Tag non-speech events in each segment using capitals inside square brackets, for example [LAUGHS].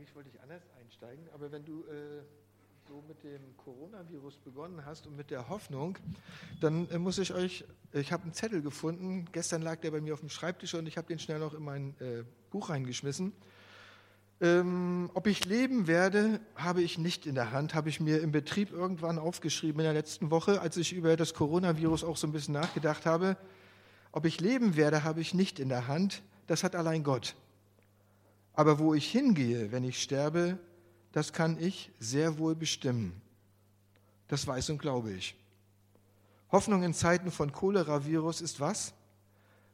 Eigentlich wollte ich anders einsteigen, aber wenn du äh, so mit dem Coronavirus begonnen hast und mit der Hoffnung, dann äh, muss ich euch, ich habe einen Zettel gefunden, gestern lag der bei mir auf dem Schreibtisch und ich habe den schnell noch in mein äh, Buch reingeschmissen. Ähm, ob ich leben werde, habe ich nicht in der Hand, habe ich mir im Betrieb irgendwann aufgeschrieben in der letzten Woche, als ich über das Coronavirus auch so ein bisschen nachgedacht habe. Ob ich leben werde, habe ich nicht in der Hand, das hat allein Gott. Aber wo ich hingehe, wenn ich sterbe, das kann ich sehr wohl bestimmen. Das weiß und glaube ich. Hoffnung in Zeiten von Cholera-Virus ist was?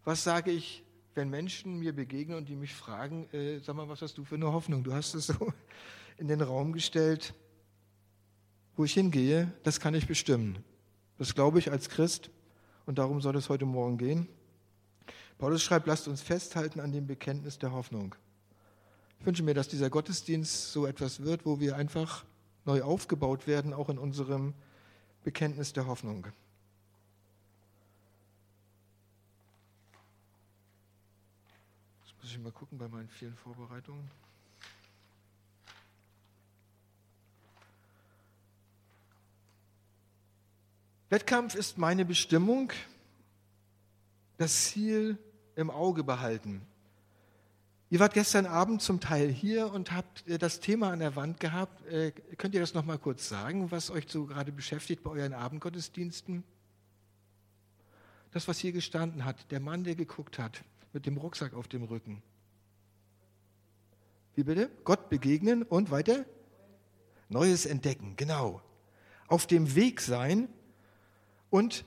Was sage ich, wenn Menschen mir begegnen und die mich fragen, äh, sag mal, was hast du für eine Hoffnung? Du hast es so [LAUGHS] in den Raum gestellt. Wo ich hingehe, das kann ich bestimmen. Das glaube ich als Christ und darum soll es heute Morgen gehen. Paulus schreibt, lasst uns festhalten an dem Bekenntnis der Hoffnung. Ich wünsche mir, dass dieser Gottesdienst so etwas wird, wo wir einfach neu aufgebaut werden, auch in unserem Bekenntnis der Hoffnung. Jetzt muss ich mal gucken bei meinen vielen Vorbereitungen. Wettkampf ist meine Bestimmung, das Ziel im Auge behalten. Ihr wart gestern Abend zum Teil hier und habt äh, das Thema an der Wand gehabt. Äh, könnt ihr das noch mal kurz sagen, was euch so gerade beschäftigt bei euren Abendgottesdiensten? Das, was hier gestanden hat, der Mann, der geguckt hat, mit dem Rucksack auf dem Rücken. Wie bitte? Gott begegnen und weiter? Neues entdecken, genau. Auf dem Weg sein und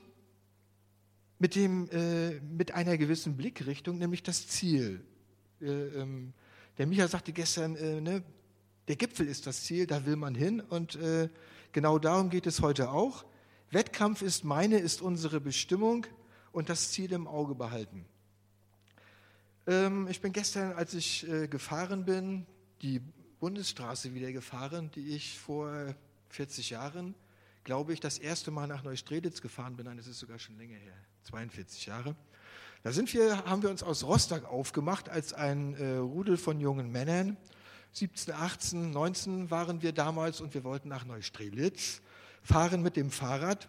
mit, dem, äh, mit einer gewissen Blickrichtung, nämlich das Ziel. Äh, ähm, der Micha sagte gestern, äh, ne, der Gipfel ist das Ziel, da will man hin. Und äh, genau darum geht es heute auch. Wettkampf ist meine, ist unsere Bestimmung und das Ziel im Auge behalten. Ähm, ich bin gestern, als ich gefahren bin, die Bundesstraße wieder gefahren, die ich vor 40 Jahren, glaube ich, das erste Mal nach Neustrelitz gefahren bin. Nein, das ist sogar schon länger her, 42 Jahre. Da sind wir, haben wir uns aus Rostock aufgemacht als ein äh, Rudel von jungen Männern. 17, 18, 19 waren wir damals und wir wollten nach Neustrelitz fahren mit dem Fahrrad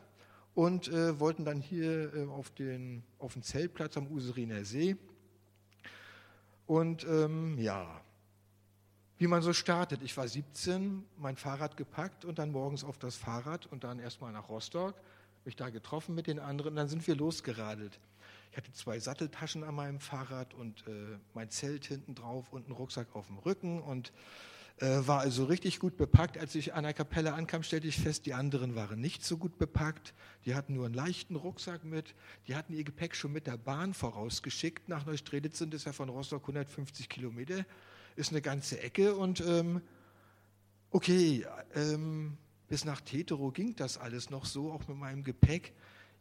und äh, wollten dann hier äh, auf, den, auf den Zeltplatz am Useriner See. Und ähm, ja, wie man so startet. Ich war 17, mein Fahrrad gepackt und dann morgens auf das Fahrrad und dann erstmal nach Rostock, mich da getroffen mit den anderen, dann sind wir losgeradelt. Ich hatte zwei Satteltaschen an meinem Fahrrad und äh, mein Zelt hinten drauf und einen Rucksack auf dem Rücken und äh, war also richtig gut bepackt. Als ich an der Kapelle ankam, stellte ich fest, die anderen waren nicht so gut bepackt. Die hatten nur einen leichten Rucksack mit. Die hatten ihr Gepäck schon mit der Bahn vorausgeschickt. Nach Neustrelitz sind es ja von Rostock 150 Kilometer. Ist eine ganze Ecke und ähm, okay, ähm, bis nach Tetero ging das alles noch so, auch mit meinem Gepäck.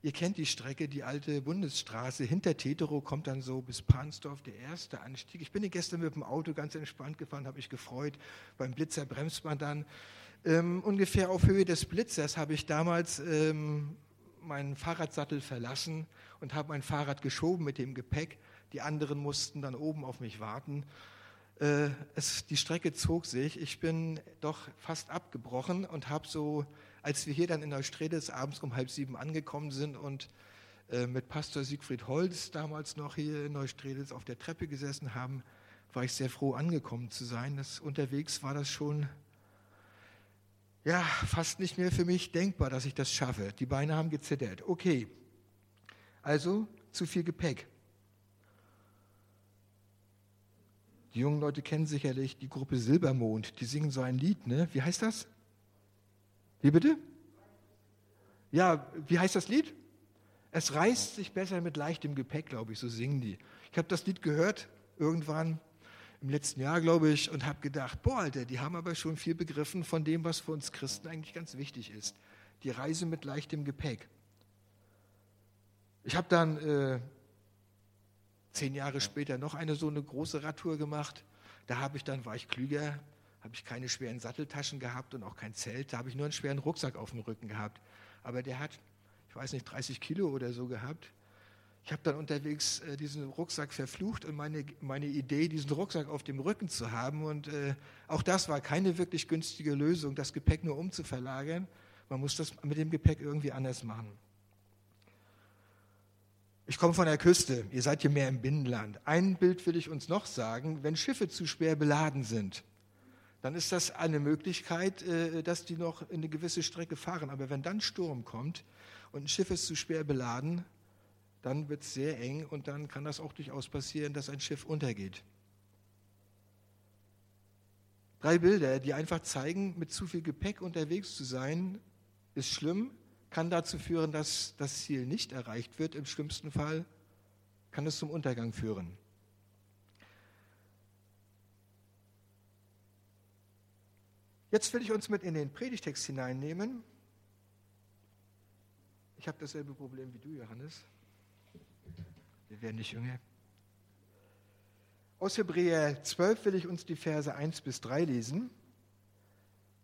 Ihr kennt die Strecke, die alte Bundesstraße. Hinter Tetero kommt dann so bis Pansdorf der erste Anstieg. Ich bin gestern mit dem Auto ganz entspannt gefahren, habe mich gefreut. Beim Blitzer bremst man dann. Ähm, ungefähr auf Höhe des Blitzers habe ich damals ähm, meinen Fahrradsattel verlassen und habe mein Fahrrad geschoben mit dem Gepäck. Die anderen mussten dann oben auf mich warten. Äh, es, die Strecke zog sich. Ich bin doch fast abgebrochen und habe so als wir hier dann in Neustrelitz abends um halb sieben angekommen sind und äh, mit Pastor Siegfried Holz damals noch hier in Neustrelitz auf der Treppe gesessen haben, war ich sehr froh, angekommen zu sein. Das, unterwegs war das schon ja, fast nicht mehr für mich denkbar, dass ich das schaffe. Die Beine haben gezittert. Okay, also zu viel Gepäck. Die jungen Leute kennen sicherlich die Gruppe Silbermond. Die singen so ein Lied, ne? Wie heißt das? Wie bitte? Ja, wie heißt das Lied? Es reißt sich besser mit leichtem Gepäck, glaube ich, so singen die. Ich habe das Lied gehört irgendwann im letzten Jahr, glaube ich, und habe gedacht, boah, Alter, die haben aber schon viel begriffen von dem, was für uns Christen eigentlich ganz wichtig ist. Die Reise mit leichtem Gepäck. Ich habe dann äh, zehn Jahre später noch eine so eine große Radtour gemacht. Da habe ich dann, war ich klüger, habe ich keine schweren Satteltaschen gehabt und auch kein Zelt. Da habe ich nur einen schweren Rucksack auf dem Rücken gehabt. Aber der hat, ich weiß nicht, 30 Kilo oder so gehabt. Ich habe dann unterwegs äh, diesen Rucksack verflucht und meine, meine Idee, diesen Rucksack auf dem Rücken zu haben. Und äh, auch das war keine wirklich günstige Lösung, das Gepäck nur umzuverlagern. Man muss das mit dem Gepäck irgendwie anders machen. Ich komme von der Küste, ihr seid hier mehr im Binnenland. Ein Bild will ich uns noch sagen, wenn Schiffe zu schwer beladen sind, dann ist das eine Möglichkeit, äh, dass die noch eine gewisse Strecke fahren. Aber wenn dann Sturm kommt und ein Schiff ist zu schwer beladen, dann wird es sehr eng und dann kann das auch durchaus passieren, dass ein Schiff untergeht. Drei Bilder, die einfach zeigen, mit zu viel Gepäck unterwegs zu sein, ist schlimm, kann dazu führen, dass das Ziel nicht erreicht wird. Im schlimmsten Fall kann es zum Untergang führen. Jetzt will ich uns mit in den Predigtext hineinnehmen. Ich habe dasselbe Problem wie du, Johannes. Wir werden nicht jünger. Aus Hebräer 12 will ich uns die Verse 1 bis 3 lesen.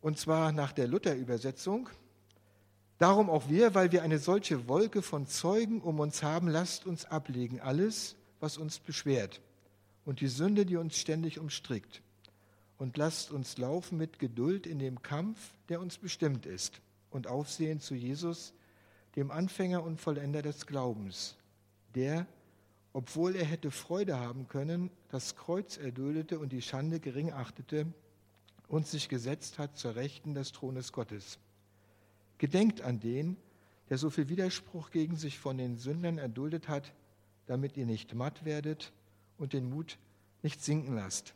Und zwar nach der Luther-Übersetzung. Darum auch wir, weil wir eine solche Wolke von Zeugen um uns haben, lasst uns ablegen alles, was uns beschwert und die Sünde, die uns ständig umstrickt. Und lasst uns laufen mit Geduld in dem Kampf, der uns bestimmt ist, und aufsehen zu Jesus, dem Anfänger und Vollender des Glaubens, der, obwohl er hätte Freude haben können, das Kreuz erduldete und die Schande gering achtete und sich gesetzt hat zur Rechten des Thrones Gottes. Gedenkt an den, der so viel Widerspruch gegen sich von den Sündern erduldet hat, damit ihr nicht matt werdet und den Mut nicht sinken lasst.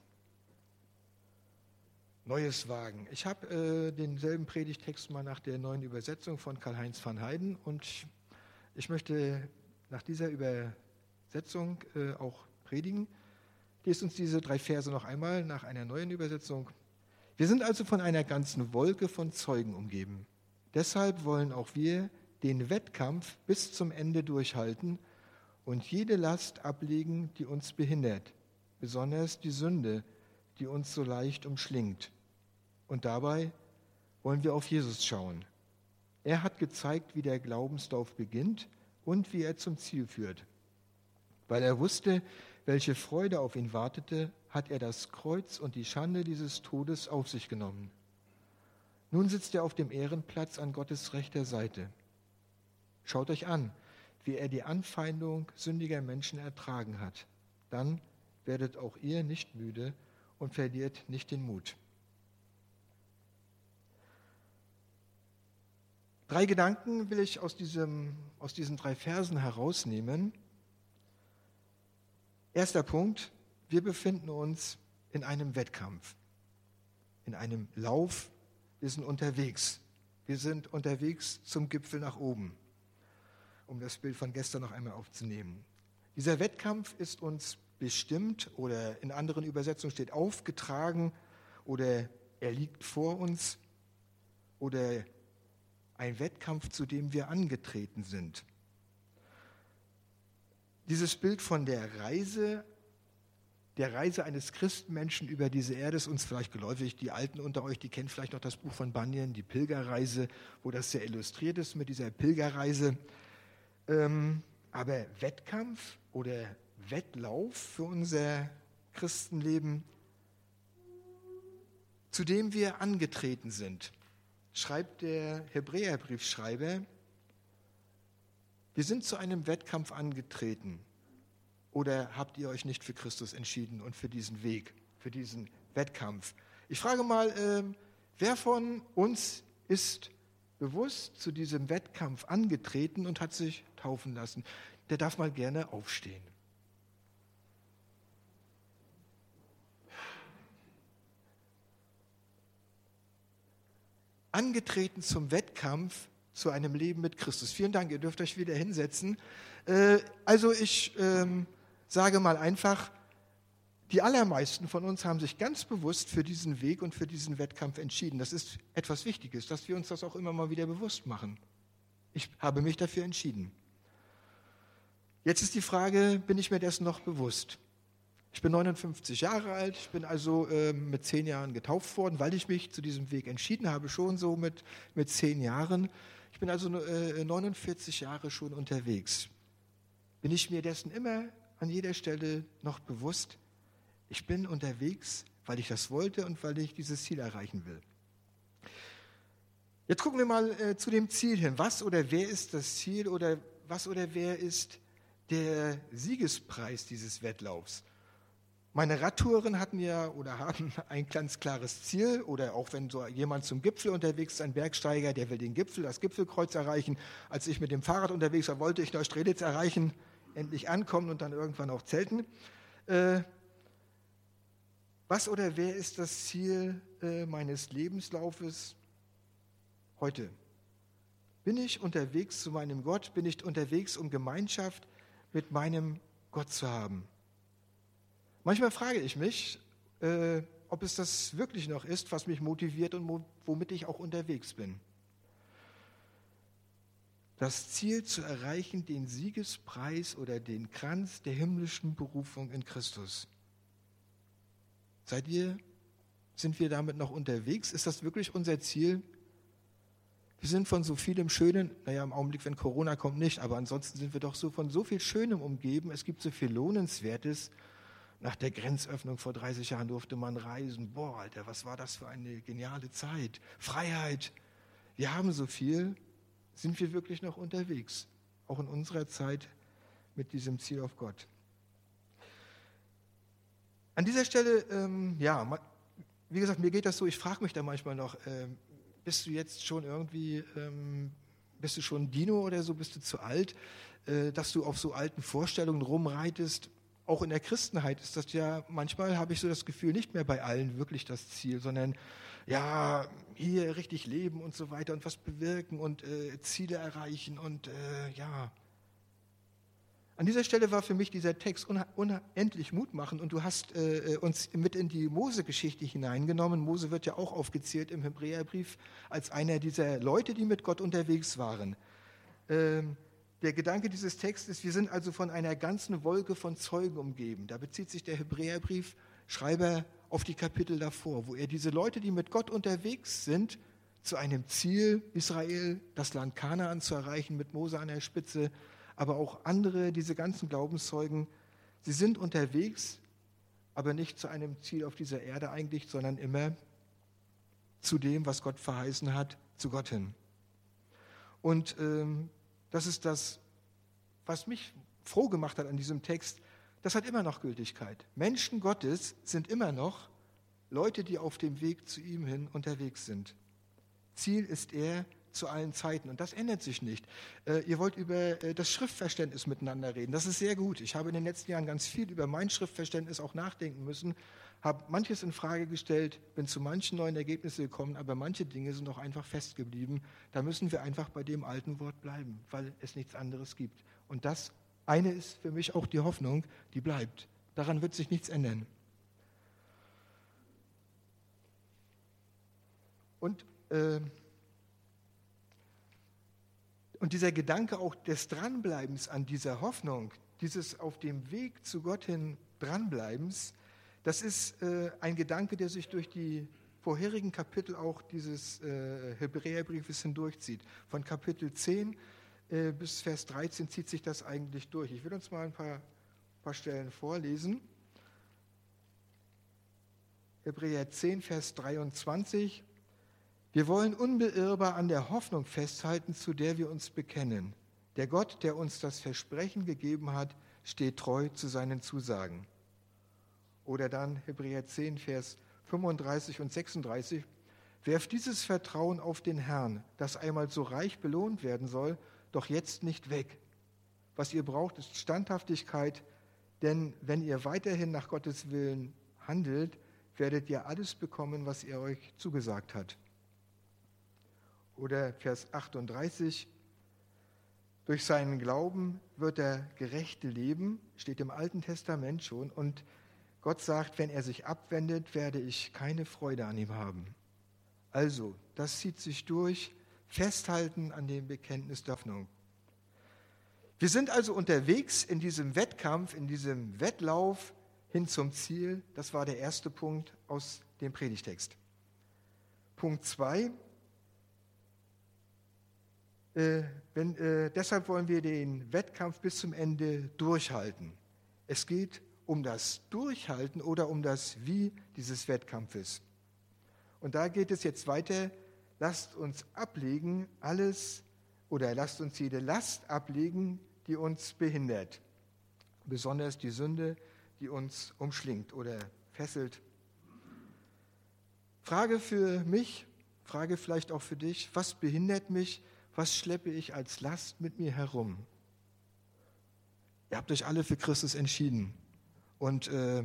Neues Wagen. Ich habe äh, denselben Predigtext mal nach der neuen Übersetzung von Karl-Heinz van Heiden und ich möchte nach dieser Übersetzung Setzung äh, auch predigen. Lest uns diese drei Verse noch einmal nach einer neuen Übersetzung. Wir sind also von einer ganzen Wolke von Zeugen umgeben. Deshalb wollen auch wir den Wettkampf bis zum Ende durchhalten und jede Last ablegen, die uns behindert, besonders die Sünde, die uns so leicht umschlingt. Und dabei wollen wir auf Jesus schauen. Er hat gezeigt, wie der Glaubenslauf beginnt und wie er zum Ziel führt. Weil er wusste, welche Freude auf ihn wartete, hat er das Kreuz und die Schande dieses Todes auf sich genommen. Nun sitzt er auf dem Ehrenplatz an Gottes rechter Seite. Schaut euch an, wie er die Anfeindung sündiger Menschen ertragen hat. Dann werdet auch ihr nicht müde und verliert nicht den Mut. Drei Gedanken will ich aus, diesem, aus diesen drei Versen herausnehmen. Erster Punkt, wir befinden uns in einem Wettkampf, in einem Lauf. Wir sind unterwegs. Wir sind unterwegs zum Gipfel nach oben, um das Bild von gestern noch einmal aufzunehmen. Dieser Wettkampf ist uns bestimmt oder in anderen Übersetzungen steht aufgetragen oder er liegt vor uns oder ein Wettkampf, zu dem wir angetreten sind. Dieses Bild von der Reise, der Reise eines Christenmenschen über diese Erde ist uns vielleicht geläufig. Die Alten unter euch, die kennen vielleicht noch das Buch von Bunyan, die Pilgerreise, wo das sehr illustriert ist mit dieser Pilgerreise. Ähm, aber Wettkampf oder Wettlauf für unser Christenleben, zu dem wir angetreten sind, schreibt der Hebräerbriefschreiber, wir sind zu einem Wettkampf angetreten. Oder habt ihr euch nicht für Christus entschieden und für diesen Weg, für diesen Wettkampf? Ich frage mal, äh, wer von uns ist bewusst zu diesem Wettkampf angetreten und hat sich taufen lassen? Der darf mal gerne aufstehen. Angetreten zum Wettkampf zu einem Leben mit Christus. Vielen Dank, ihr dürft euch wieder hinsetzen. Äh, also ich ähm, sage mal einfach, die allermeisten von uns haben sich ganz bewusst für diesen Weg und für diesen Wettkampf entschieden. Das ist etwas Wichtiges, dass wir uns das auch immer mal wieder bewusst machen. Ich habe mich dafür entschieden. Jetzt ist die Frage, bin ich mir dessen noch bewusst? Ich bin 59 Jahre alt, ich bin also äh, mit zehn Jahren getauft worden, weil ich mich zu diesem Weg entschieden habe, schon so mit, mit zehn Jahren. Ich bin also äh, 49 Jahre schon unterwegs. Bin ich mir dessen immer an jeder Stelle noch bewusst? Ich bin unterwegs, weil ich das wollte und weil ich dieses Ziel erreichen will. Jetzt gucken wir mal äh, zu dem Ziel hin. Was oder wer ist das Ziel oder was oder wer ist der Siegespreis dieses Wettlaufs? Meine Radtouren hatten ja oder haben [LAUGHS] ein ganz klares Ziel oder auch wenn so jemand zum Gipfel unterwegs ist, ein Bergsteiger, der will den Gipfel, das Gipfelkreuz erreichen. Als ich mit dem Fahrrad unterwegs war, wollte ich Neustrelitz erreichen, endlich ankommen und dann irgendwann auch zelten. Äh, was oder wer ist das Ziel äh, meines Lebenslaufes heute? Bin ich unterwegs zu meinem Gott? Bin ich unterwegs, um Gemeinschaft mit meinem Gott zu haben? Manchmal frage ich mich, äh, ob es das wirklich noch ist, was mich motiviert und womit ich auch unterwegs bin. Das Ziel zu erreichen, den Siegespreis oder den Kranz der himmlischen Berufung in Christus. Seid ihr, sind wir damit noch unterwegs? Ist das wirklich unser Ziel? Wir sind von so vielem Schönen, naja, im Augenblick, wenn Corona kommt, nicht, aber ansonsten sind wir doch so von so viel Schönem umgeben. Es gibt so viel Lohnenswertes nach der Grenzöffnung vor 30 Jahren durfte man reisen. Boah, Alter, was war das für eine geniale Zeit? Freiheit. Wir haben so viel. Sind wir wirklich noch unterwegs? Auch in unserer Zeit mit diesem Ziel auf Gott. An dieser Stelle, ähm, ja, wie gesagt, mir geht das so, ich frage mich da manchmal noch, ähm, bist du jetzt schon irgendwie, ähm, bist du schon Dino oder so, bist du zu alt, äh, dass du auf so alten Vorstellungen rumreitest? Auch in der Christenheit ist das ja, manchmal habe ich so das Gefühl, nicht mehr bei allen wirklich das Ziel, sondern ja, hier richtig leben und so weiter und was bewirken und äh, Ziele erreichen und äh, ja. An dieser Stelle war für mich dieser Text unendlich mutmachend und du hast äh, uns mit in die Mose-Geschichte hineingenommen. Mose wird ja auch aufgezählt im Hebräerbrief als einer dieser Leute, die mit Gott unterwegs waren. Ähm, der Gedanke dieses Textes wir sind also von einer ganzen Wolke von Zeugen umgeben. Da bezieht sich der Hebräerbrief Schreiber auf die Kapitel davor, wo er diese Leute, die mit Gott unterwegs sind, zu einem Ziel, Israel, das Land Kanaan zu erreichen, mit Mose an der Spitze, aber auch andere, diese ganzen Glaubenszeugen, sie sind unterwegs, aber nicht zu einem Ziel auf dieser Erde eigentlich, sondern immer zu dem, was Gott verheißen hat, zu Gott hin. Und ähm, das ist das, was mich froh gemacht hat an diesem Text. Das hat immer noch Gültigkeit. Menschen Gottes sind immer noch Leute, die auf dem Weg zu ihm hin unterwegs sind. Ziel ist er zu allen Zeiten und das ändert sich nicht. Äh, ihr wollt über äh, das Schriftverständnis miteinander reden. Das ist sehr gut. Ich habe in den letzten Jahren ganz viel über mein Schriftverständnis auch nachdenken müssen habe manches in Frage gestellt, bin zu manchen neuen Ergebnissen gekommen, aber manche Dinge sind auch einfach festgeblieben. Da müssen wir einfach bei dem alten Wort bleiben, weil es nichts anderes gibt. Und das eine ist für mich auch die Hoffnung, die bleibt. Daran wird sich nichts ändern. Und, äh, und dieser Gedanke auch des Dranbleibens an dieser Hoffnung, dieses auf dem Weg zu Gott hin Dranbleibens, das ist äh, ein Gedanke, der sich durch die vorherigen Kapitel auch dieses äh, Hebräerbriefes hindurchzieht. Von Kapitel 10 äh, bis Vers 13 zieht sich das eigentlich durch. Ich will uns mal ein paar, paar Stellen vorlesen. Hebräer 10, Vers 23. Wir wollen unbeirrbar an der Hoffnung festhalten, zu der wir uns bekennen. Der Gott, der uns das Versprechen gegeben hat, steht treu zu seinen Zusagen. Oder dann Hebräer 10, Vers 35 und 36. Werft dieses Vertrauen auf den Herrn, das einmal so reich belohnt werden soll, doch jetzt nicht weg. Was ihr braucht, ist Standhaftigkeit, denn wenn ihr weiterhin nach Gottes Willen handelt, werdet ihr alles bekommen, was er euch zugesagt hat. Oder Vers 38. Durch seinen Glauben wird der Gerechte leben, steht im Alten Testament schon, und Gott sagt, wenn er sich abwendet, werde ich keine Freude an ihm haben. Also, das zieht sich durch. Festhalten an dem Bekenntnis der Hoffnung. Wir sind also unterwegs in diesem Wettkampf, in diesem Wettlauf hin zum Ziel. Das war der erste Punkt aus dem Predigtext. Punkt zwei. Äh, wenn, äh, deshalb wollen wir den Wettkampf bis zum Ende durchhalten. Es geht um das Durchhalten oder um das Wie dieses Wettkampfes. Und da geht es jetzt weiter. Lasst uns ablegen alles oder lasst uns jede Last ablegen, die uns behindert. Besonders die Sünde, die uns umschlingt oder fesselt. Frage für mich, Frage vielleicht auch für dich, was behindert mich, was schleppe ich als Last mit mir herum? Ihr habt euch alle für Christus entschieden und äh,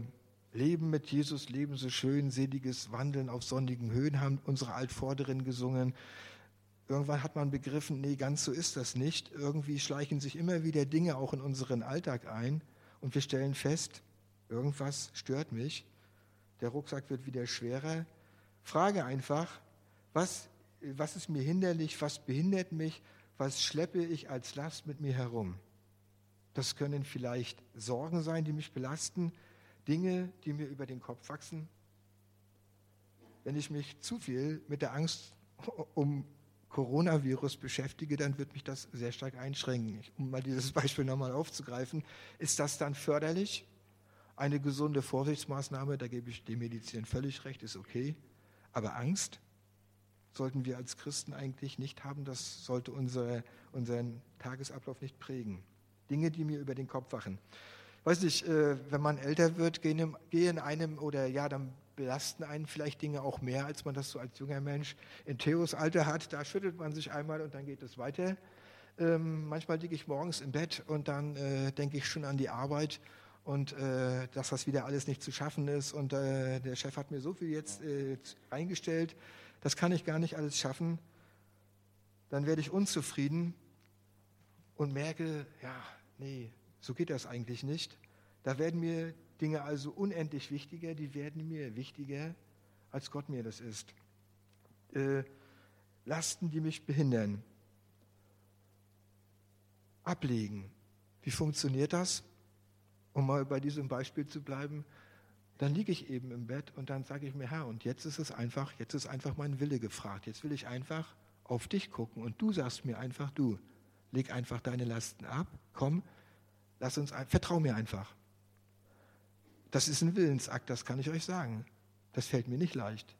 Leben mit Jesus, Leben so schön, seliges Wandeln auf sonnigen Höhen haben unsere Altvorderen gesungen. Irgendwann hat man begriffen, nee, ganz so ist das nicht. Irgendwie schleichen sich immer wieder Dinge auch in unseren Alltag ein und wir stellen fest, irgendwas stört mich. Der Rucksack wird wieder schwerer. Frage einfach, was, was ist mir hinderlich, was behindert mich, was schleppe ich als Last mit mir herum? Das können vielleicht Sorgen sein, die mich belasten, Dinge, die mir über den Kopf wachsen. Wenn ich mich zu viel mit der Angst [LAUGHS] um Coronavirus beschäftige, dann wird mich das sehr stark einschränken. Um mal dieses [LAUGHS] Beispiel nochmal aufzugreifen, ist das dann förderlich? Eine gesunde Vorsichtsmaßnahme, da gebe ich dem Medizin völlig recht, ist okay. Aber Angst sollten wir als Christen eigentlich nicht haben. Das sollte unser, unseren Tagesablauf nicht prägen. Dinge, die mir über den Kopf wachen. Weiß nicht, äh, wenn man älter wird, gehen, einem oder ja, dann belasten einen vielleicht Dinge auch mehr, als man das so als junger Mensch in Theos Alter hat. Da schüttelt man sich einmal und dann geht es weiter. Ähm, manchmal liege ich morgens im Bett und dann äh, denke ich schon an die Arbeit und äh, dass das wieder alles nicht zu schaffen ist. Und äh, der Chef hat mir so viel jetzt äh, eingestellt, das kann ich gar nicht alles schaffen. Dann werde ich unzufrieden und merke, ja, nee, so geht das eigentlich nicht. Da werden mir Dinge also unendlich wichtiger, die werden mir wichtiger, als Gott mir das ist. Äh, Lasten, die mich behindern. Ablegen. Wie funktioniert das? Um mal bei diesem Beispiel zu bleiben, dann liege ich eben im Bett und dann sage ich mir, Herr, und jetzt ist es einfach, jetzt ist einfach mein Wille gefragt. Jetzt will ich einfach auf dich gucken und du sagst mir einfach, du, leg einfach deine Lasten ab, komm, lass uns, vertrau mir einfach. Das ist ein Willensakt, das kann ich euch sagen. Das fällt mir nicht leicht.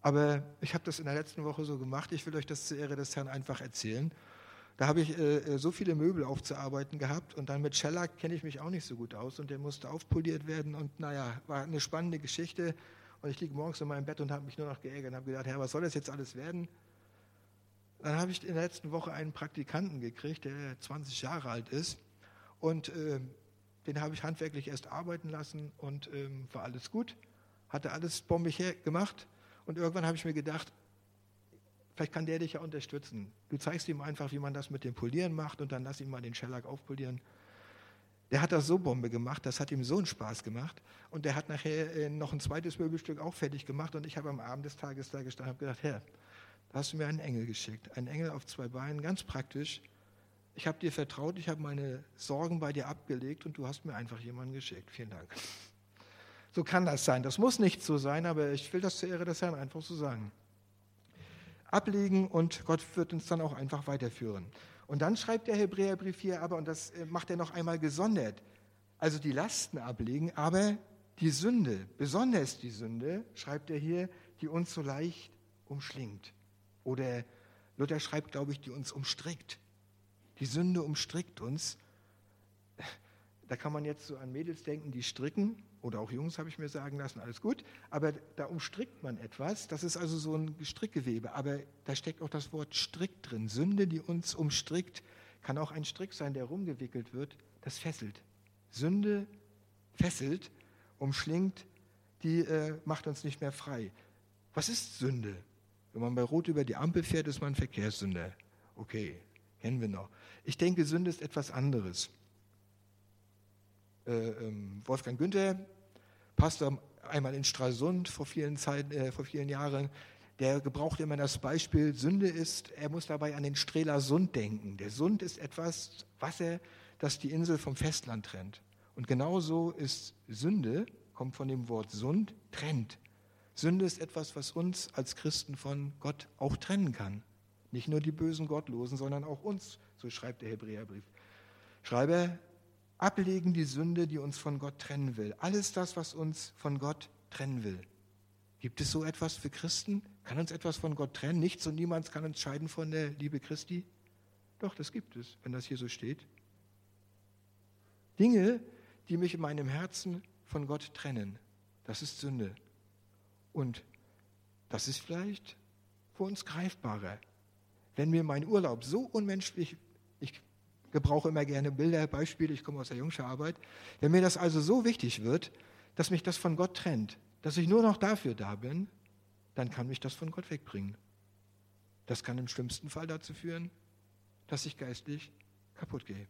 Aber ich habe das in der letzten Woche so gemacht, ich will euch das zur Ehre des Herrn einfach erzählen. Da habe ich äh, äh so viele Möbel aufzuarbeiten gehabt und dann mit Shellac kenne ich mich auch nicht so gut aus und der musste aufpoliert werden und naja, war eine spannende Geschichte. Und ich liege morgens in meinem Bett und habe mich nur noch geärgert und habe gedacht, Herr, was soll das jetzt alles werden? Dann habe ich in der letzten Woche einen Praktikanten gekriegt, der 20 Jahre alt ist. Und äh, den habe ich handwerklich erst arbeiten lassen und ähm, war alles gut. Hatte alles bombig gemacht. Und irgendwann habe ich mir gedacht, vielleicht kann der dich ja unterstützen. Du zeigst ihm einfach, wie man das mit dem Polieren macht und dann lass ihn mal den Shellac aufpolieren. Der hat das so Bombe gemacht, das hat ihm so einen Spaß gemacht. Und der hat nachher äh, noch ein zweites Möbelstück auch fertig gemacht. Und ich habe am Abend des Tages da gestanden und habe gedacht, Herr, hast du mir einen Engel geschickt. Einen Engel auf zwei Beinen, ganz praktisch. Ich habe dir vertraut, ich habe meine Sorgen bei dir abgelegt und du hast mir einfach jemanden geschickt. Vielen Dank. So kann das sein. Das muss nicht so sein, aber ich will das zur Ehre des Herrn einfach so sagen. Ablegen und Gott wird uns dann auch einfach weiterführen. Und dann schreibt der Hebräerbrief hier aber, und das äh, macht er noch einmal gesondert, also die Lasten ablegen, aber die Sünde, besonders die Sünde, schreibt er hier, die uns so leicht umschlingt. Oder Luther schreibt, glaube ich, die uns umstrickt. Die Sünde umstrickt uns. Da kann man jetzt so an Mädels denken, die stricken, oder auch Jungs habe ich mir sagen lassen, alles gut, aber da umstrickt man etwas, das ist also so ein Strickgewebe, aber da steckt auch das Wort Strick drin. Sünde, die uns umstrickt, kann auch ein Strick sein, der rumgewickelt wird, das fesselt. Sünde fesselt, umschlingt, die äh, macht uns nicht mehr frei. Was ist Sünde? Wenn man bei Rot über die Ampel fährt, ist man Verkehrssünder. Okay, kennen wir noch. Ich denke, Sünde ist etwas anderes. Äh, ähm, Wolfgang Günther, Pastor einmal in Stralsund vor vielen, Zeit, äh, vor vielen Jahren, der gebraucht immer das Beispiel, Sünde ist, er muss dabei an den Strehler Sund denken. Der Sund ist etwas, Wasser, das die Insel vom Festland trennt. Und genauso ist Sünde, kommt von dem Wort Sund, trennt. Sünde ist etwas, was uns als Christen von Gott auch trennen kann. Nicht nur die bösen Gottlosen, sondern auch uns, so schreibt der Hebräerbrief. Schreibe, ablegen die Sünde, die uns von Gott trennen will. Alles das, was uns von Gott trennen will. Gibt es so etwas für Christen? Kann uns etwas von Gott trennen? Nichts und niemand kann uns scheiden von der Liebe Christi? Doch, das gibt es, wenn das hier so steht. Dinge, die mich in meinem Herzen von Gott trennen, das ist Sünde. Und das ist vielleicht für uns greifbarer. Wenn mir mein Urlaub so unmenschlich, ich gebrauche immer gerne Bilder, Beispiele, ich komme aus der Jungsche Arbeit, wenn mir das also so wichtig wird, dass mich das von Gott trennt, dass ich nur noch dafür da bin, dann kann mich das von Gott wegbringen. Das kann im schlimmsten Fall dazu führen, dass ich geistlich kaputt gehe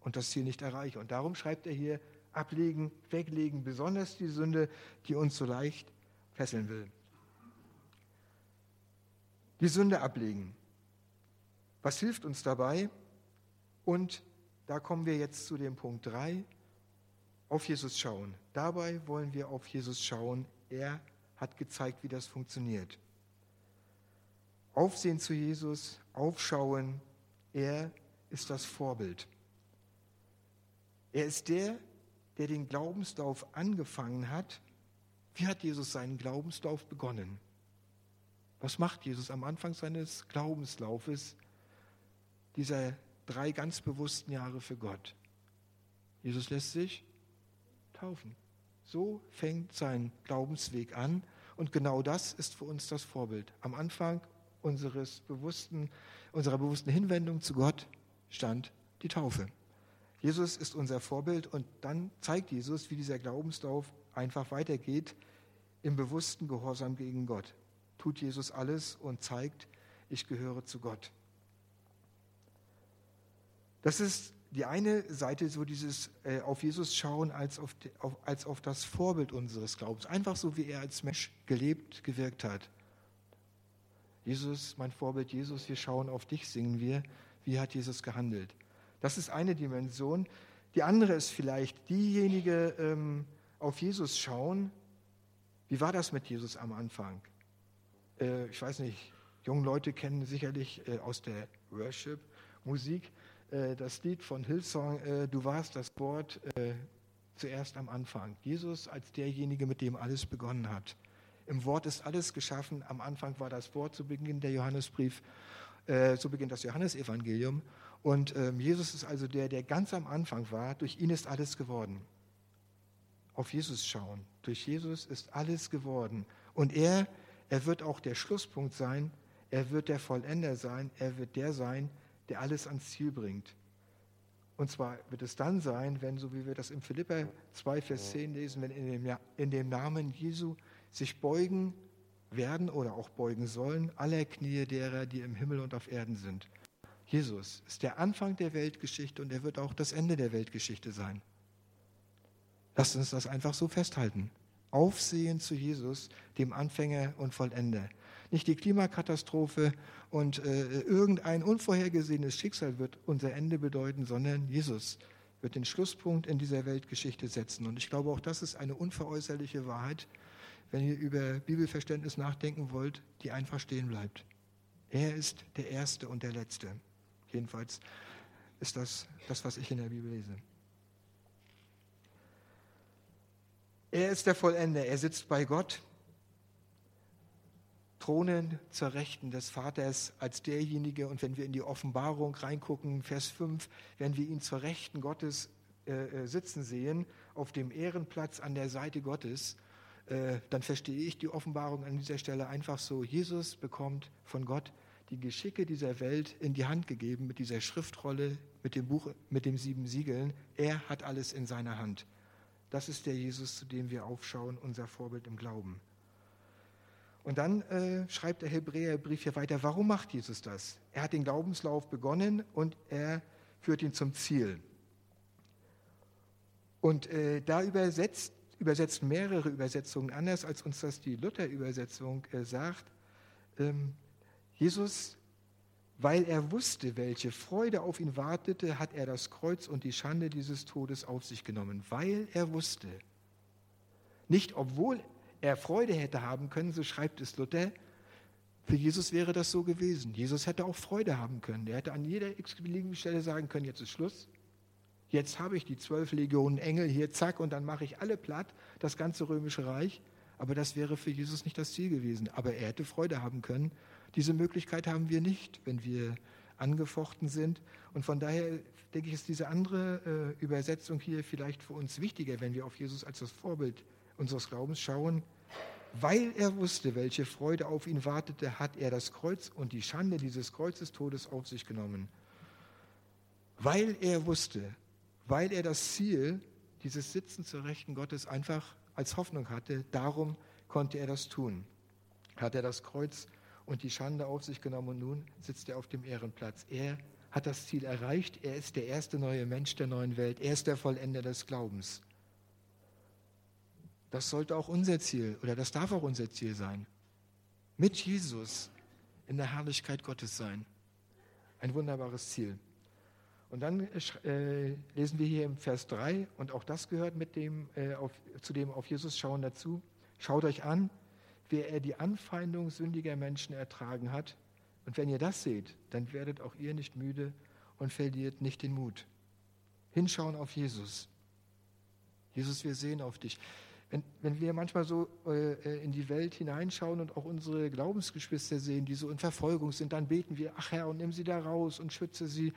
und das Ziel nicht erreiche. Und darum schreibt er hier, ablegen, weglegen, besonders die Sünde, die uns so leicht fesseln will. Die Sünde ablegen. Was hilft uns dabei? Und da kommen wir jetzt zu dem Punkt 3, auf Jesus schauen. Dabei wollen wir auf Jesus schauen. Er hat gezeigt, wie das funktioniert. Aufsehen zu Jesus, aufschauen, er ist das Vorbild. Er ist der, der den Glaubenslauf angefangen hat. Wie hat Jesus seinen Glaubenslauf begonnen? Was macht Jesus am Anfang seines Glaubenslaufes, dieser drei ganz bewussten Jahre für Gott? Jesus lässt sich taufen. So fängt sein Glaubensweg an und genau das ist für uns das Vorbild. Am Anfang unseres bewussten, unserer bewussten Hinwendung zu Gott stand die Taufe. Jesus ist unser Vorbild und dann zeigt Jesus, wie dieser Glaubenslauf einfach weitergeht im bewussten Gehorsam gegen Gott. Tut Jesus alles und zeigt, ich gehöre zu Gott. Das ist die eine Seite so dieses äh, auf Jesus schauen als auf, die, auf, als auf das Vorbild unseres Glaubens. Einfach so, wie er als Mensch gelebt, gewirkt hat. Jesus, mein Vorbild Jesus, wir schauen auf dich, singen wir. Wie hat Jesus gehandelt? Das ist eine Dimension. Die andere ist vielleicht diejenige, ähm, auf Jesus schauen. Wie war das mit Jesus am Anfang? Äh, ich weiß nicht, junge Leute kennen sicherlich äh, aus der Worship-Musik äh, das Lied von Hillsong, äh, du warst das Wort äh, zuerst am Anfang. Jesus als derjenige, mit dem alles begonnen hat. Im Wort ist alles geschaffen. Am Anfang war das Wort zu Beginn der Johannesbrief, äh, zu Beginn das Johannesevangelium. Und ähm, Jesus ist also der, der ganz am Anfang war. Durch ihn ist alles geworden. Auf Jesus schauen. Durch Jesus ist alles geworden. Und er, er wird auch der Schlusspunkt sein. Er wird der Vollender sein. Er wird der sein, der alles ans Ziel bringt. Und zwar wird es dann sein, wenn, so wie wir das im Philipper 2, Vers 10 lesen, wenn in dem, in dem Namen Jesu sich beugen werden oder auch beugen sollen aller Knie derer, die im Himmel und auf Erden sind. Jesus ist der Anfang der Weltgeschichte und er wird auch das Ende der Weltgeschichte sein. Lasst uns das einfach so festhalten. Aufsehen zu Jesus, dem Anfänger und Vollender. Nicht die Klimakatastrophe und äh, irgendein unvorhergesehenes Schicksal wird unser Ende bedeuten, sondern Jesus wird den Schlusspunkt in dieser Weltgeschichte setzen. Und ich glaube, auch das ist eine unveräußerliche Wahrheit, wenn ihr über Bibelverständnis nachdenken wollt, die einfach stehen bleibt. Er ist der Erste und der Letzte. Jedenfalls ist das das, was ich in der Bibel lese. Er ist der Vollender. Er sitzt bei Gott thronen zur Rechten des Vaters als derjenige, und wenn wir in die Offenbarung reingucken, Vers 5, wenn wir ihn zur Rechten Gottes äh, äh, sitzen sehen, auf dem Ehrenplatz an der Seite Gottes, äh, dann verstehe ich die Offenbarung an dieser Stelle einfach so, Jesus bekommt von Gott die Geschicke dieser Welt in die Hand gegeben mit dieser Schriftrolle, mit dem Buch, mit den sieben Siegeln. Er hat alles in seiner Hand. Das ist der Jesus, zu dem wir aufschauen, unser Vorbild im Glauben. Und dann äh, schreibt der Hebräerbrief hier weiter, warum macht Jesus das? Er hat den Glaubenslauf begonnen und er führt ihn zum Ziel. Und äh, da übersetzt, übersetzt mehrere Übersetzungen anders, als uns das die Luther-Übersetzung äh, sagt. Ähm, Jesus, weil er wusste, welche Freude auf ihn wartete, hat er das Kreuz und die Schande dieses Todes auf sich genommen, weil er wusste. Nicht obwohl er Freude hätte haben können, so schreibt es Luther, Für Jesus wäre das so gewesen. Jesus hätte auch Freude haben können. Er hätte an jeder x-beliebigen Stelle sagen können, jetzt ist Schluss. Jetzt habe ich die zwölf Legionen Engel hier, zack, und dann mache ich alle platt, das ganze römische Reich. Aber das wäre für Jesus nicht das Ziel gewesen. Aber er hätte Freude haben können. Diese Möglichkeit haben wir nicht, wenn wir angefochten sind. Und von daher denke ich, ist diese andere äh, Übersetzung hier vielleicht für uns wichtiger, wenn wir auf Jesus als das Vorbild unseres Glaubens schauen. Weil er wusste, welche Freude auf ihn wartete, hat er das Kreuz und die Schande dieses Kreuzestodes auf sich genommen. Weil er wusste, weil er das Ziel, dieses Sitzen zur Rechten Gottes, einfach als Hoffnung hatte, darum konnte er das tun. Hat er das Kreuz und die Schande auf sich genommen und nun sitzt er auf dem Ehrenplatz. Er hat das Ziel erreicht. Er ist der erste neue Mensch der neuen Welt. Er ist der Vollender des Glaubens. Das sollte auch unser Ziel oder das darf auch unser Ziel sein. Mit Jesus in der Herrlichkeit Gottes sein. Ein wunderbares Ziel. Und dann äh, lesen wir hier im Vers 3, und auch das gehört mit dem, äh, auf, zu dem auf Jesus schauen dazu. Schaut euch an, wer er die Anfeindung sündiger Menschen ertragen hat. Und wenn ihr das seht, dann werdet auch ihr nicht müde und verliert nicht den Mut. Hinschauen auf Jesus. Jesus, wir sehen auf dich. Wenn, wenn wir manchmal so äh, äh, in die Welt hineinschauen und auch unsere Glaubensgeschwister sehen, die so in Verfolgung sind, dann beten wir, ach Herr, und nimm sie da raus und schütze sie.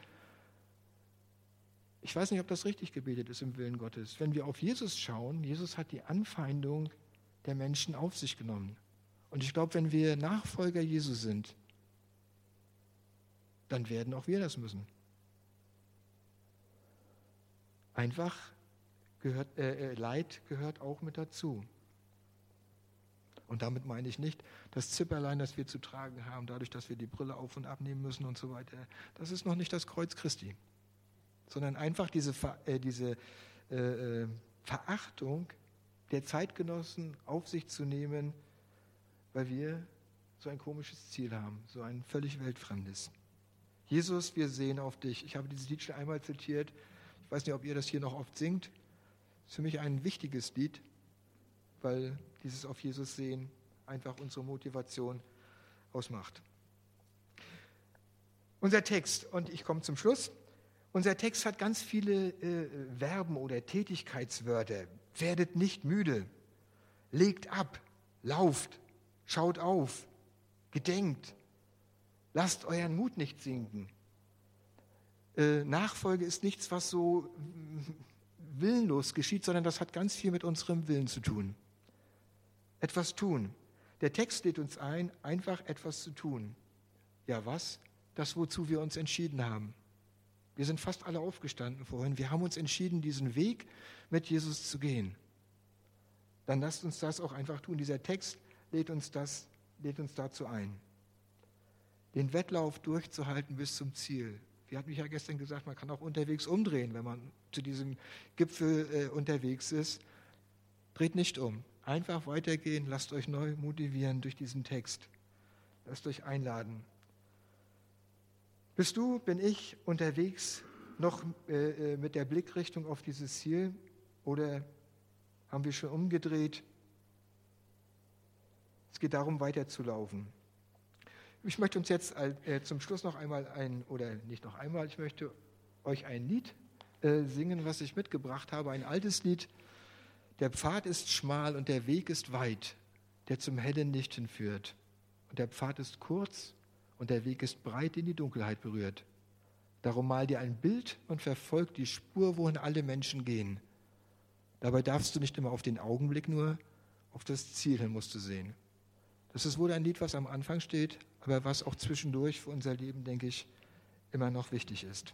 Ich weiß nicht, ob das richtig gebetet ist im Willen Gottes. Wenn wir auf Jesus schauen, Jesus hat die Anfeindung der Menschen auf sich genommen. Und ich glaube, wenn wir Nachfolger Jesu sind, dann werden auch wir das müssen. Einfach gehört, äh, äh, Leid gehört auch mit dazu. Und damit meine ich nicht das Zipperlein, das wir zu tragen haben, dadurch, dass wir die Brille auf und abnehmen müssen und so weiter. Das ist noch nicht das Kreuz Christi, sondern einfach diese, äh, diese äh, äh, Verachtung der Zeitgenossen auf sich zu nehmen, weil wir so ein komisches Ziel haben, so ein völlig weltfremdes. Jesus, wir sehen auf dich. Ich habe dieses Lied schon einmal zitiert. Ich weiß nicht, ob ihr das hier noch oft singt ist für mich ein wichtiges Lied, weil dieses auf Jesus sehen einfach unsere Motivation ausmacht. Unser Text, und ich komme zum Schluss, unser Text hat ganz viele äh, Verben oder Tätigkeitswörter. Werdet nicht müde, legt ab, lauft, schaut auf, gedenkt, lasst euren Mut nicht sinken. Äh, Nachfolge ist nichts, was so willenlos geschieht, sondern das hat ganz viel mit unserem Willen zu tun. Etwas tun. Der Text lädt uns ein, einfach etwas zu tun. Ja, was? Das, wozu wir uns entschieden haben. Wir sind fast alle aufgestanden vorhin. Wir haben uns entschieden, diesen Weg mit Jesus zu gehen. Dann lasst uns das auch einfach tun. Dieser Text lädt uns, das, lädt uns dazu ein, den Wettlauf durchzuhalten bis zum Ziel. Wie hat Michael gestern gesagt, man kann auch unterwegs umdrehen, wenn man zu diesem Gipfel äh, unterwegs ist. Dreht nicht um. Einfach weitergehen, lasst euch neu motivieren durch diesen Text. Lasst euch einladen. Bist du, bin ich unterwegs noch äh, äh mit der Blickrichtung auf dieses Ziel oder haben wir schon umgedreht? Es geht darum, weiterzulaufen. Ich möchte uns jetzt äh, zum Schluss noch einmal ein, oder nicht noch einmal, ich möchte euch ein Lied äh, singen, was ich mitgebracht habe, ein altes Lied. Der Pfad ist schmal und der Weg ist weit, der zum hellen Licht hinführt. Und der Pfad ist kurz und der Weg ist breit in die Dunkelheit berührt. Darum mal dir ein Bild und verfolg die Spur, wohin alle Menschen gehen. Dabei darfst du nicht immer auf den Augenblick nur, auf das Ziel hin musst du sehen. Das ist wohl ein Lied, was am Anfang steht, aber was auch zwischendurch für unser Leben, denke ich, immer noch wichtig ist.